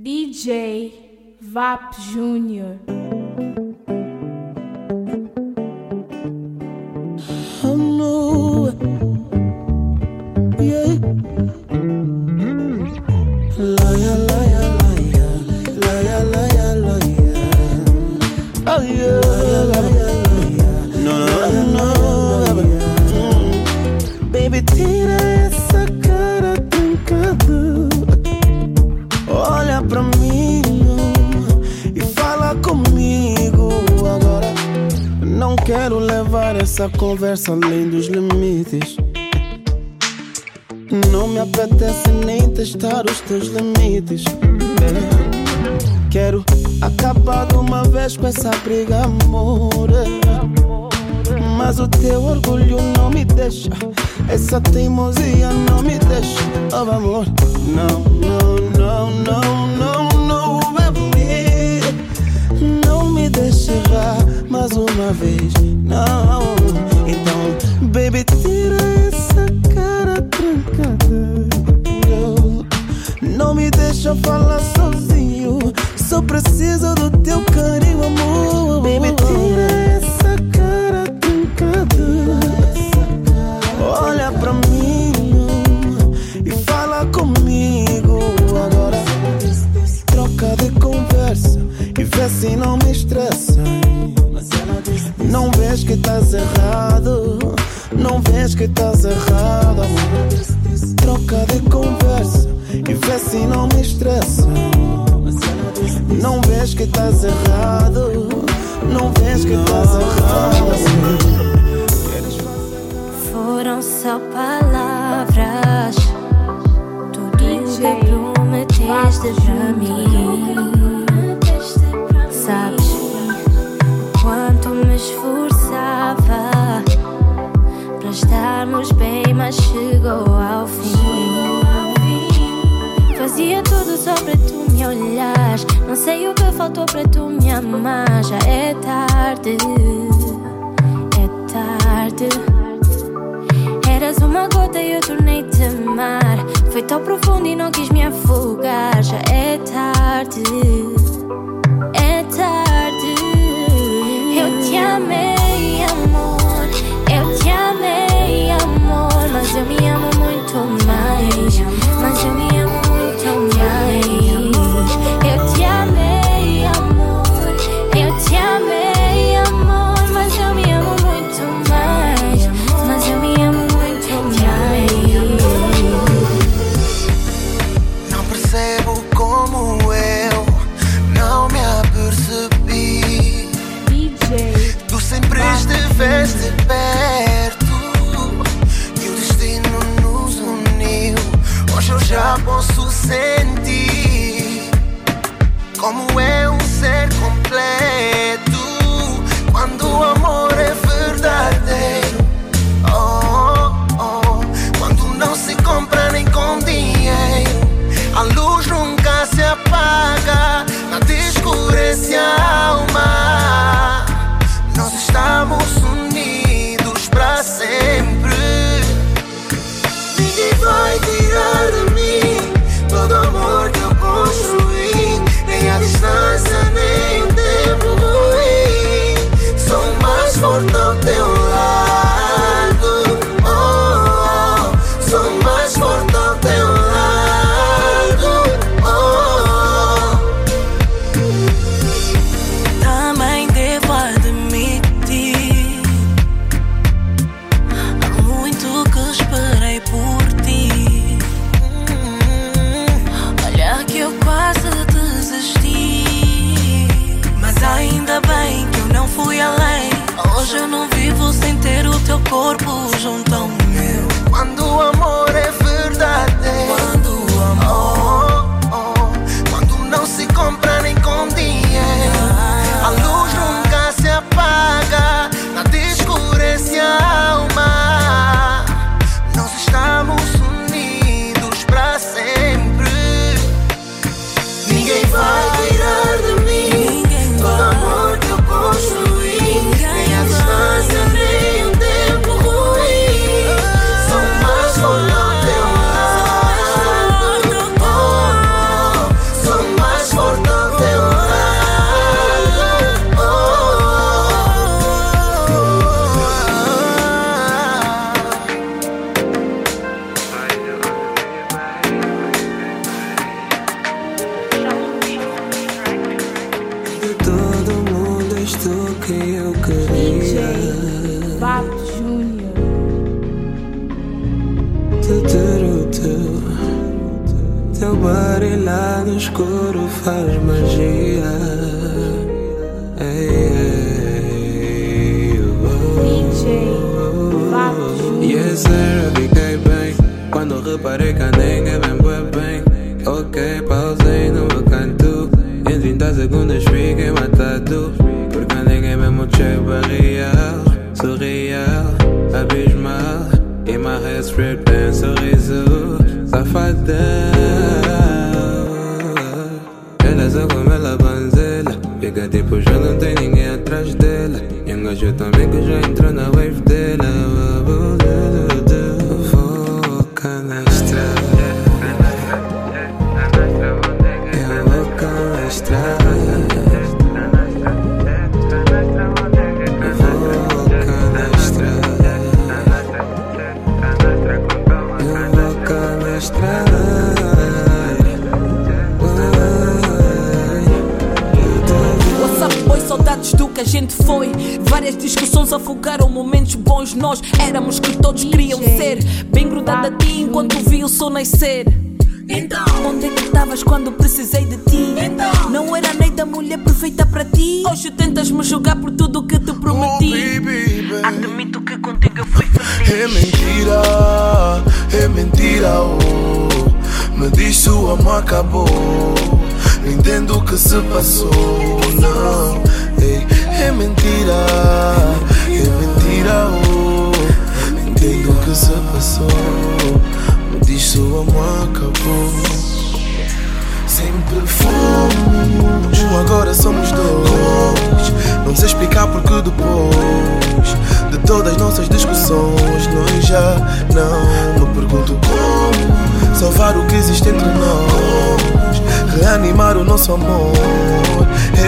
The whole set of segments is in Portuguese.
DJ Vap Júnior. Essa conversa além dos limites. Não me apetece nem testar os teus limites. É. Quero acabar de uma vez com essa briga, amor. É. Mas o teu orgulho não me deixa. Essa teimosia não me deixa. Oh, amor, não, não, não, não, não, não, baby. Não me deixe errar mais uma vez. Não, então, baby, tira essa cara trancada. Não me deixa falar sozinho. Só preciso do teu carinho, amor. Baby, tira essa cara trancada. Olha pra mim e fala comigo agora. Troca de conversa e vê se não me estressa. Vês que estás errado. Não vês que estás errado, amor. Troca de conversa e vê se não me estressa. Não vês que estás errado. Faz magia. Ei, ei, oh. DJ sir, eu fiquei bem Quando reparei que a tipo já não tem ninguém atrás dela. E gajo também que já entrou na wave gente foi. Várias discussões afogaram momentos bons. Nós éramos que todos queriam ser. Bem grudada a ti enquanto vi o sol nascer. Então, onde é que estavas quando precisei de ti? Então, não era nem da mulher perfeita para ti. Hoje tentas me julgar por tudo que te Oh, prometi. baby, baby. Admito que contigo eu fui feliz. É mentira, é mentira, oh. Me diz o amor acabou. Não entendo o que se passou, não. Ei, é mentira, é mentira, oh. Entendo o que se passou. Me diz se o amor acabou. Sempre fomos, agora somos dois. Não sei explicar porque depois de todas nossas discussões, nós já não me pergunto como salvar o que existe entre nós, reanimar o nosso amor.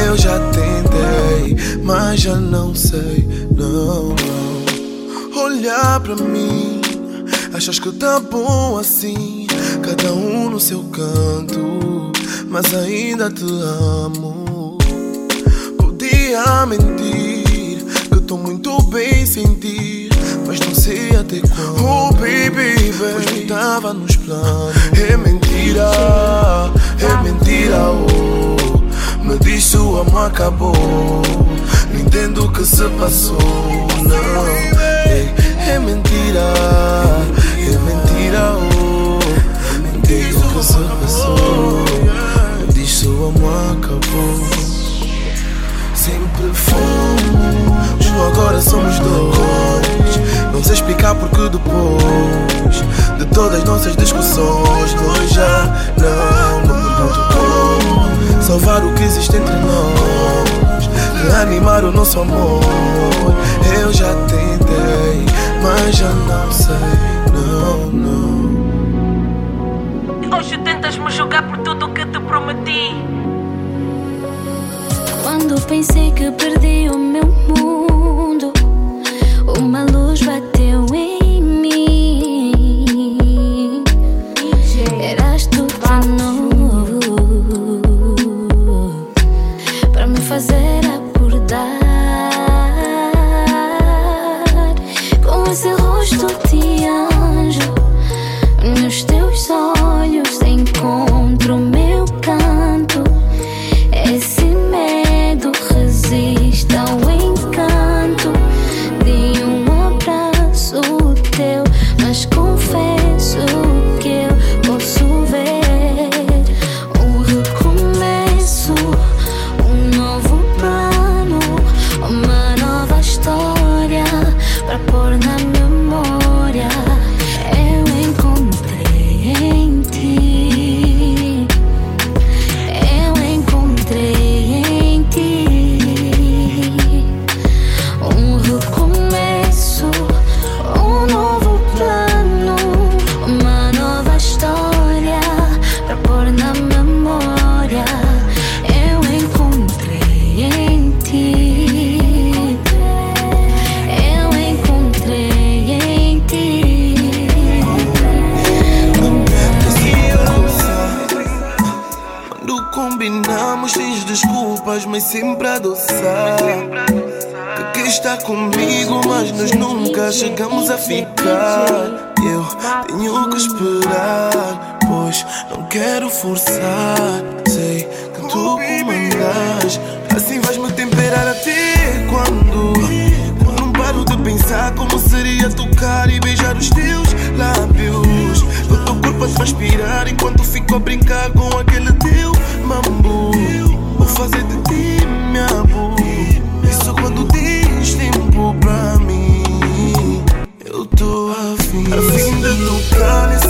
Eu já tentei, mas já não sei, não, não. Olhar pra mim, achas que tá bom assim? Cada um no seu canto, mas ainda te amo. Podia mentir, que tô muito bem sem ti, mas não sei até quando. Oh, baby, pois não tava nos planos. É mentira, é mentira, oh. Me diz o amor acabou. Não entendo o que se passou, não. Ei, é mentira, é mentira, oh. Não entendo o que se passou. Me diz o amor acabou. Sempre fomos, agora somos dois. Sei explicar porque depois de todas nossas discussões, nós já não como salvar o que existe entre nós, reanimar o nosso amor. Eu já tentei, mas já não sei, não, não. Hoje tentas me julgar por tudo que te prometi. Quando pensei que perdi o meu mundo, uma luz bateu mas sempre a adoçar. Que quer está comigo, mas nós nunca chegamos a ficar. Eu tenho que esperar, pois não quero forçar. Sei que tu comandas, assim vais-me temperar até quando. Quando não paro de pensar como seria tocar e beijar os teus lábios. Do teu corpo a transpirar enquanto fico a brincar com aquele teu mambo fazer de ti, meu amor. Isso quando tens tempo pra mim. Eu tô afim, afim de tocar nesse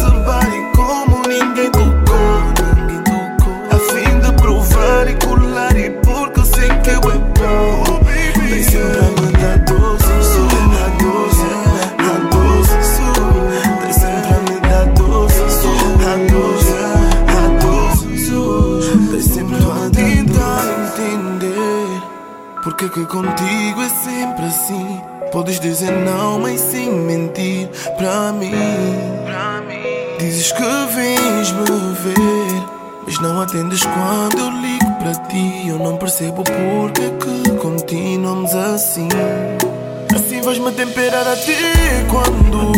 até quando?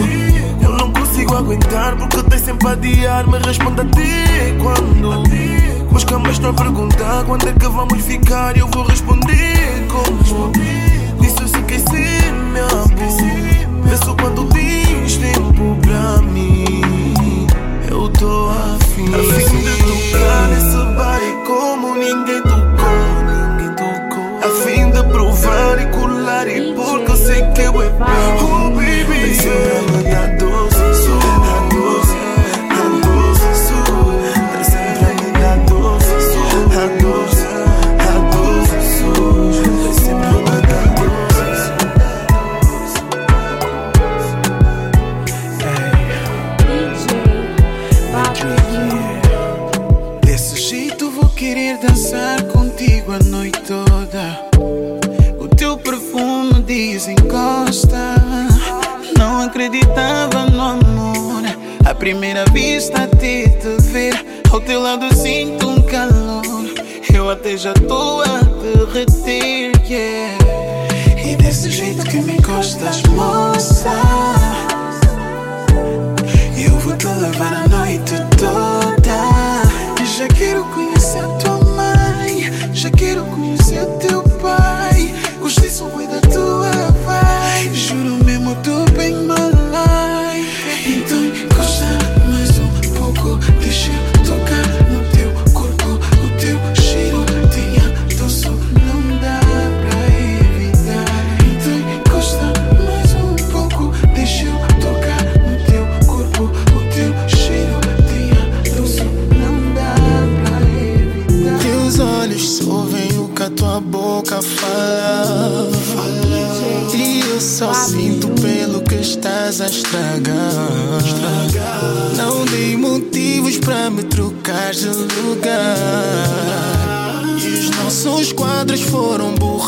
Eu não consigo aguentar porque tens sempre a adiar. Me responde até quando? Mas calma, estou a perguntar quando é que vamos ficar. Eu vou responder como? Isso se esqueci, me amor. Penso quando tens tempo pra mim. Eu tô afim. Assim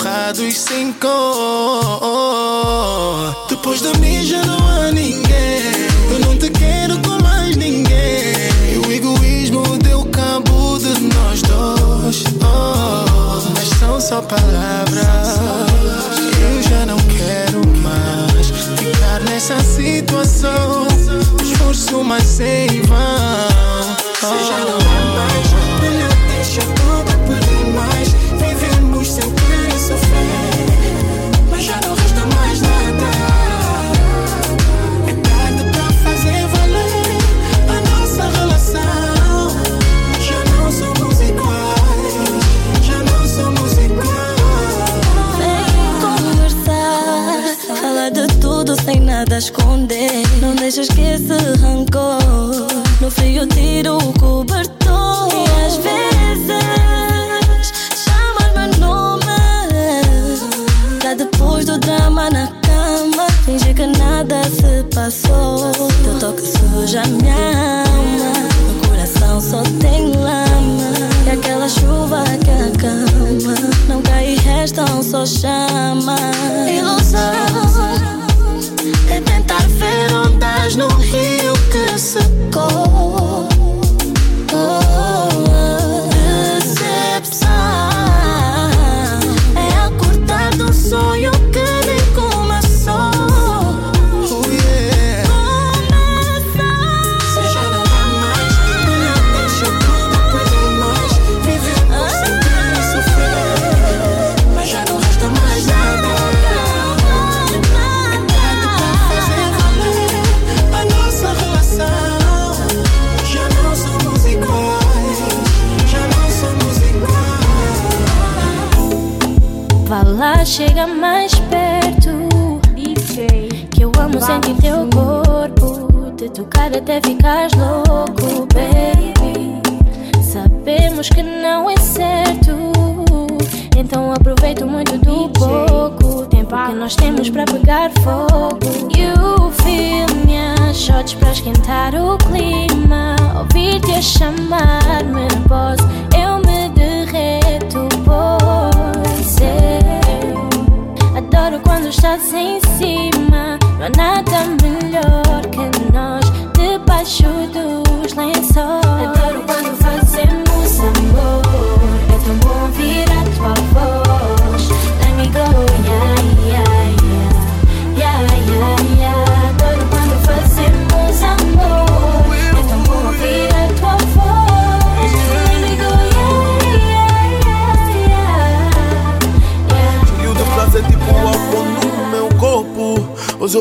E sem cor. Depois da mim já não há ninguém. Eu não te quero com mais ninguém. E o egoísmo deu cabo de nós dois. Oh, mas são só palavras. Eu já não quero mais ficar nessa situação. Esforço, mas sem vão. Oh, já não há mais nada a esconder. Não deixas que esse rancor no frio tiro o cobertor. Chega mais perto. DJ. Que eu amo sentir teu corpo. Te tocar até ficares louco, baby. Sabemos que não é certo. Então aproveito muito do pouco tempo que nós temos para pegar fogo. You feel minhas shots para esquentar o clima. Ouvir-te a chamar-me voz, eu me derreto, pois quando estás em cima. Não há nada melhor que nós debaixo dos lençóis.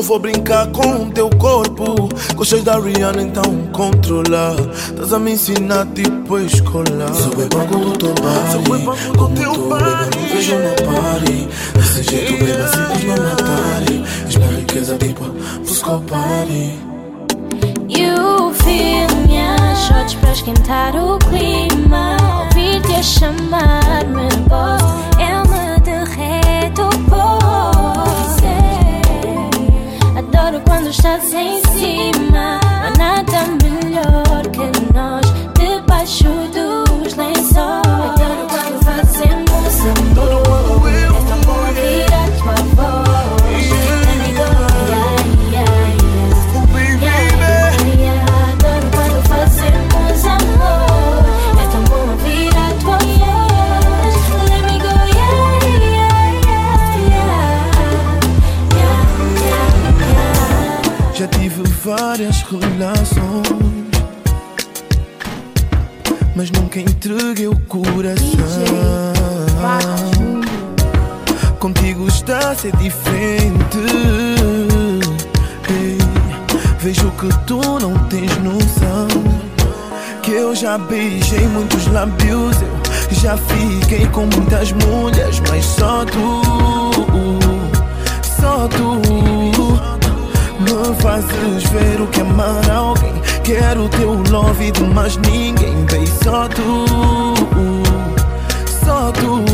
Vou brincar com o teu corpo. Gostas da Rihanna, então controla. Estás a me ensinar tipo a escola. Sou bem banco do teu body. Sou bem banco do teu body. Não vejo uma party. Desse jeito, beba, simples não matarem. És minha riqueza, tipo, busco party. You feel minhas shots para esquentar o clima. Ouvir-te a chamar-me voz, eu me derreto, é. Adoro quando estás em cima. Há nada melhor que nós debaixo dos beijei muitos lábios, eu já fiquei com muitas mulheres, mas só tu, só tu me fazes ver o que é amar alguém. Quero teu love de mais ninguém, bem só tu, só tu.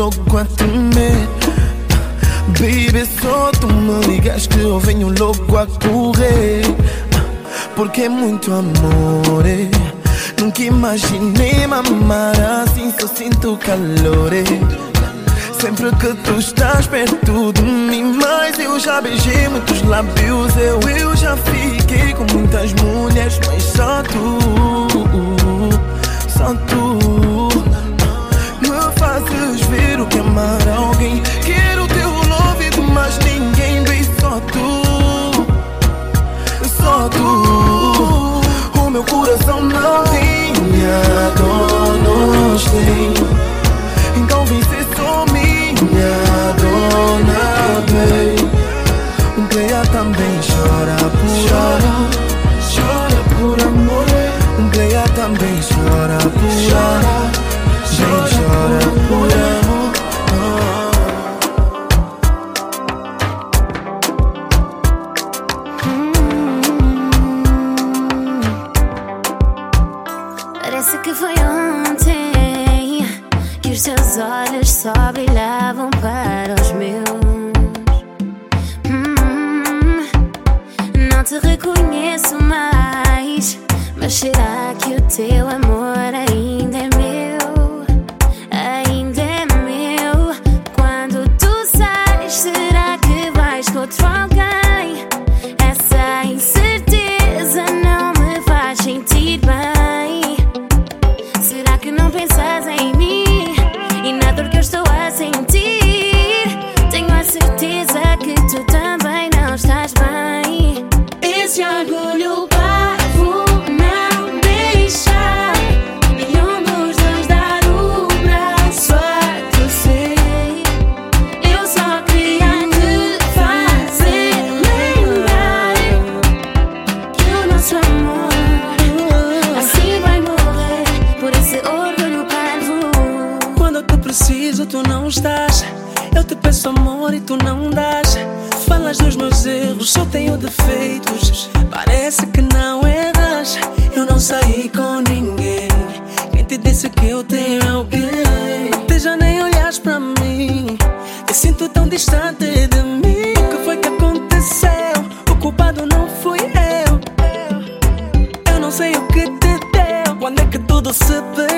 Logo a tremer. Baby, só tu me ligas que eu venho logo a correr. Porque é muito amor. é. Nunca imaginei me amar assim, só sinto calor. é. Sempre que tu estás perto de mim, mas eu já beijei muitos lábios. Eu, eu já fiquei com muitas mulheres, mas só tu, te reconheço mais, mas será que o teu amor nosso amor e tu não dás. Falas dos meus erros, só tenho defeitos. Parece que não erras. Eu não saí com ninguém. Quem te disse que eu tenho alguém? Até já nem olhas pra mim. Me sinto tão distante de mim. O que foi que aconteceu? O culpado não fui eu. Eu não sei o que te deu. Quando é que tudo se perdeu?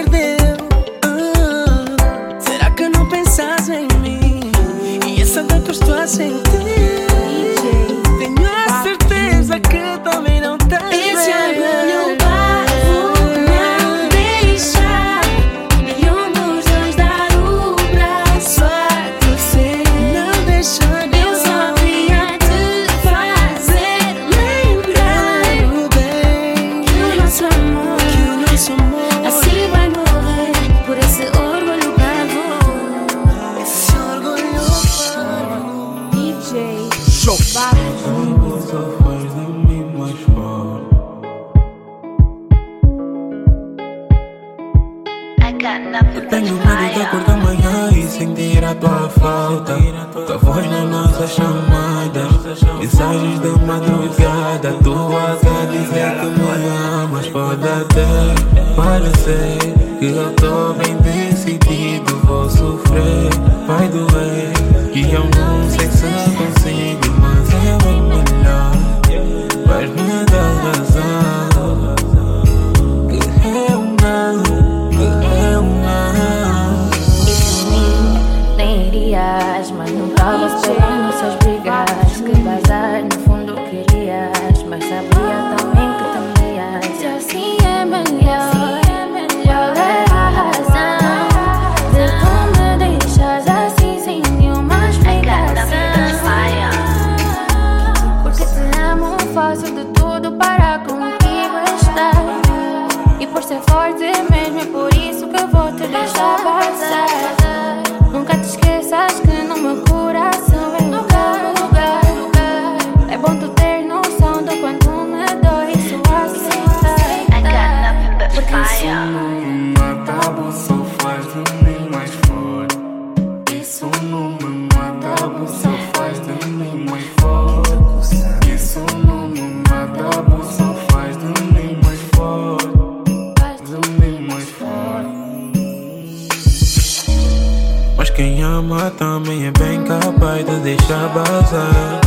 Quem ama também é bem capaz de deixar vazar.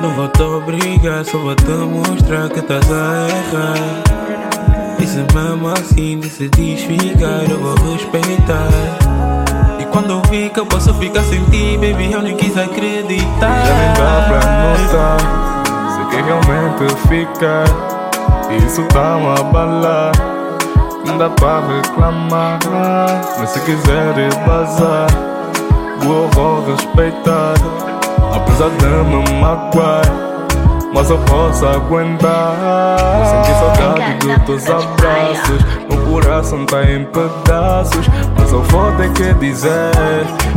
Não vou te obrigar, só vou te mostrar que estás a errar. E se mesmo assim decidis ficar, eu vou respeitar. E quando eu vi que eu posso ficar sem ti, baby, eu nem quis acreditar. Já nem dá pra notar Se quer realmente ficar Isso tá-me a abalar Não dá pra reclamar Mas se quiseres vazar Eu vou respeitar Apesar de me magoar mas eu posso aguentar. Sentir saudade dos teus abraços Meu coração tá em pedaços Mas eu vou ter que dizer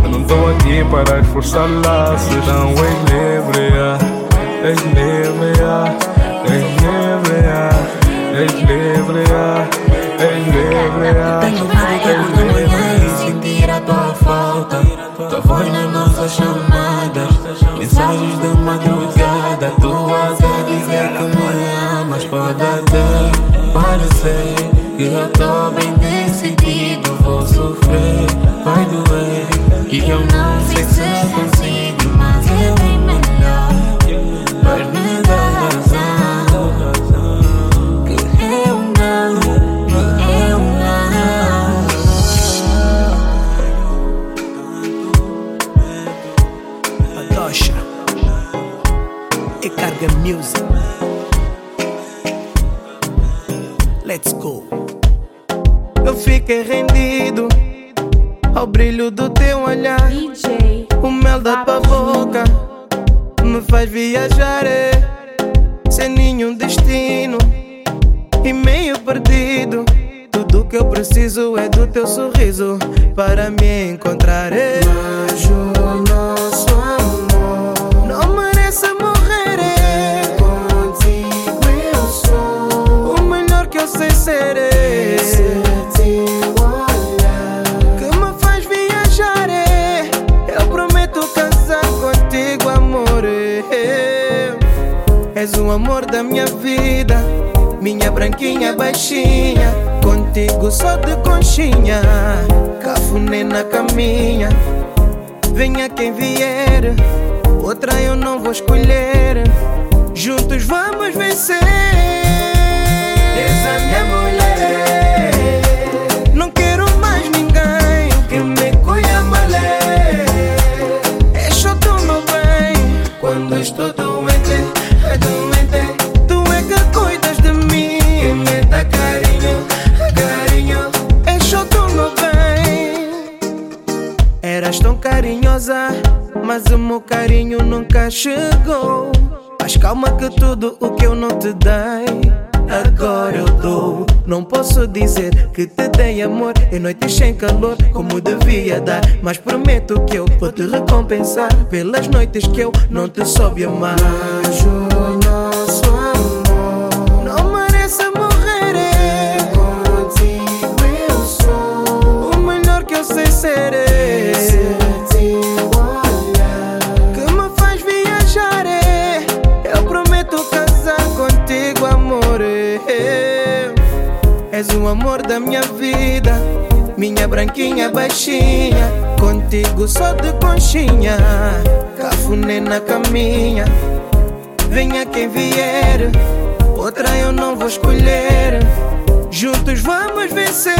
Eu não tô aqui para esforçar laços. Não és livre, és livre, és livre, és livre, ah. és para me chegou. Mas calma que tudo o que eu não te dei, agora eu dou. Não posso dizer que te dei amor em noites sem calor, como devia dar. Mas prometo que eu vou te recompensar pelas noites que eu não te soube amar. É. Serei é. o amor da minha vida. Minha branquinha baixinha, contigo só de conchinha. Cafuné na caminha, venha quem vier. Outra eu não vou escolher. Juntos vamos vencer.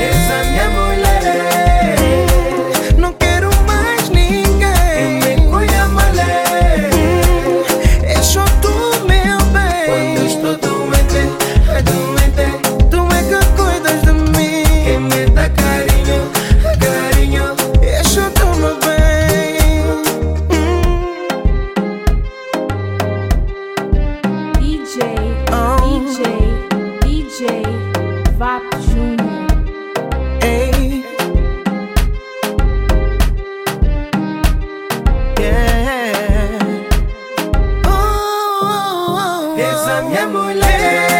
Essa minha mulher. Esa mi amuleto.